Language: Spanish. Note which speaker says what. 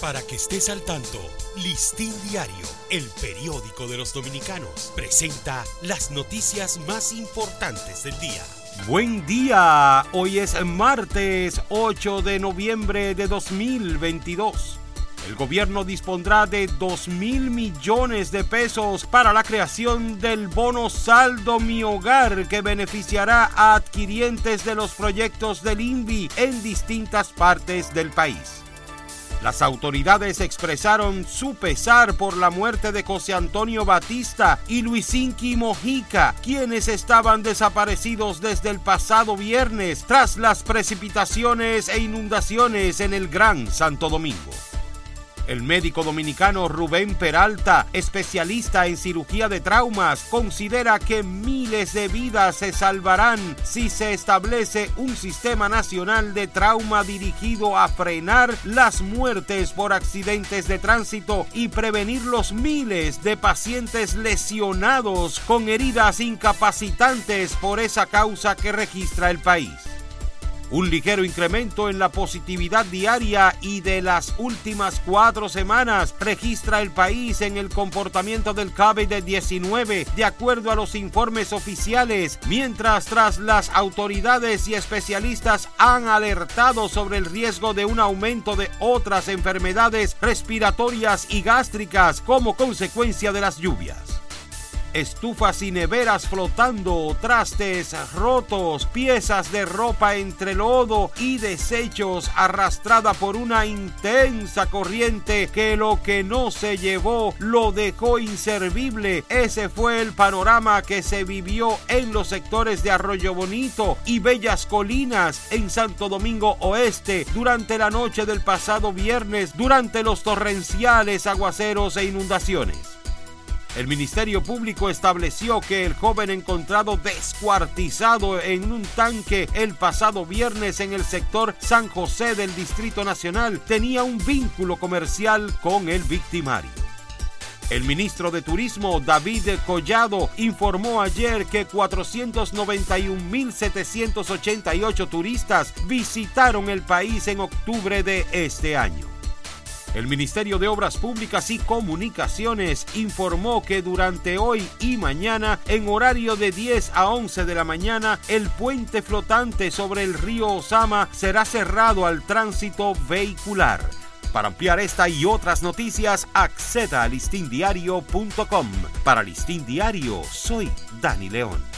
Speaker 1: Para que estés al tanto, Listín Diario, el periódico de los dominicanos, presenta las noticias más importantes del día.
Speaker 2: Buen día, hoy es martes 8 de noviembre de 2022. El gobierno dispondrá de 2 mil millones de pesos para la creación del bono saldo Mi Hogar que beneficiará a adquirientes de los proyectos del INVI en distintas partes del país. Las autoridades expresaron su pesar por la muerte de José Antonio Batista y Luisinqui Mojica, quienes estaban desaparecidos desde el pasado viernes tras las precipitaciones e inundaciones en el Gran Santo Domingo. El médico dominicano Rubén Peralta, especialista en cirugía de traumas, considera que miles de vidas se salvarán si se establece un sistema nacional de trauma dirigido a frenar las muertes por accidentes de tránsito y prevenir los miles de pacientes lesionados con heridas incapacitantes por esa causa que registra el país. Un ligero incremento en la positividad diaria y de las últimas cuatro semanas registra el país en el comportamiento del COVID-19 de acuerdo a los informes oficiales, mientras tras las autoridades y especialistas han alertado sobre el riesgo de un aumento de otras enfermedades respiratorias y gástricas como consecuencia de las lluvias estufas y neveras flotando, trastes rotos, piezas de ropa entre lodo y desechos arrastrada por una intensa corriente que lo que no se llevó lo dejó inservible. Ese fue el panorama que se vivió en los sectores de Arroyo Bonito y Bellas Colinas en Santo Domingo Oeste durante la noche del pasado viernes durante los torrenciales aguaceros e inundaciones. El Ministerio Público estableció que el joven encontrado descuartizado en un tanque el pasado viernes en el sector San José del Distrito Nacional tenía un vínculo comercial con el victimario. El ministro de Turismo, David Collado, informó ayer que 491.788 turistas visitaron el país en octubre de este año. El Ministerio de Obras Públicas y Comunicaciones informó que durante hoy y mañana, en horario de 10 a 11 de la mañana, el puente flotante sobre el río Osama será cerrado al tránsito vehicular. Para ampliar esta y otras noticias, acceda a listindiario.com. Para Listín Diario, soy Dani León.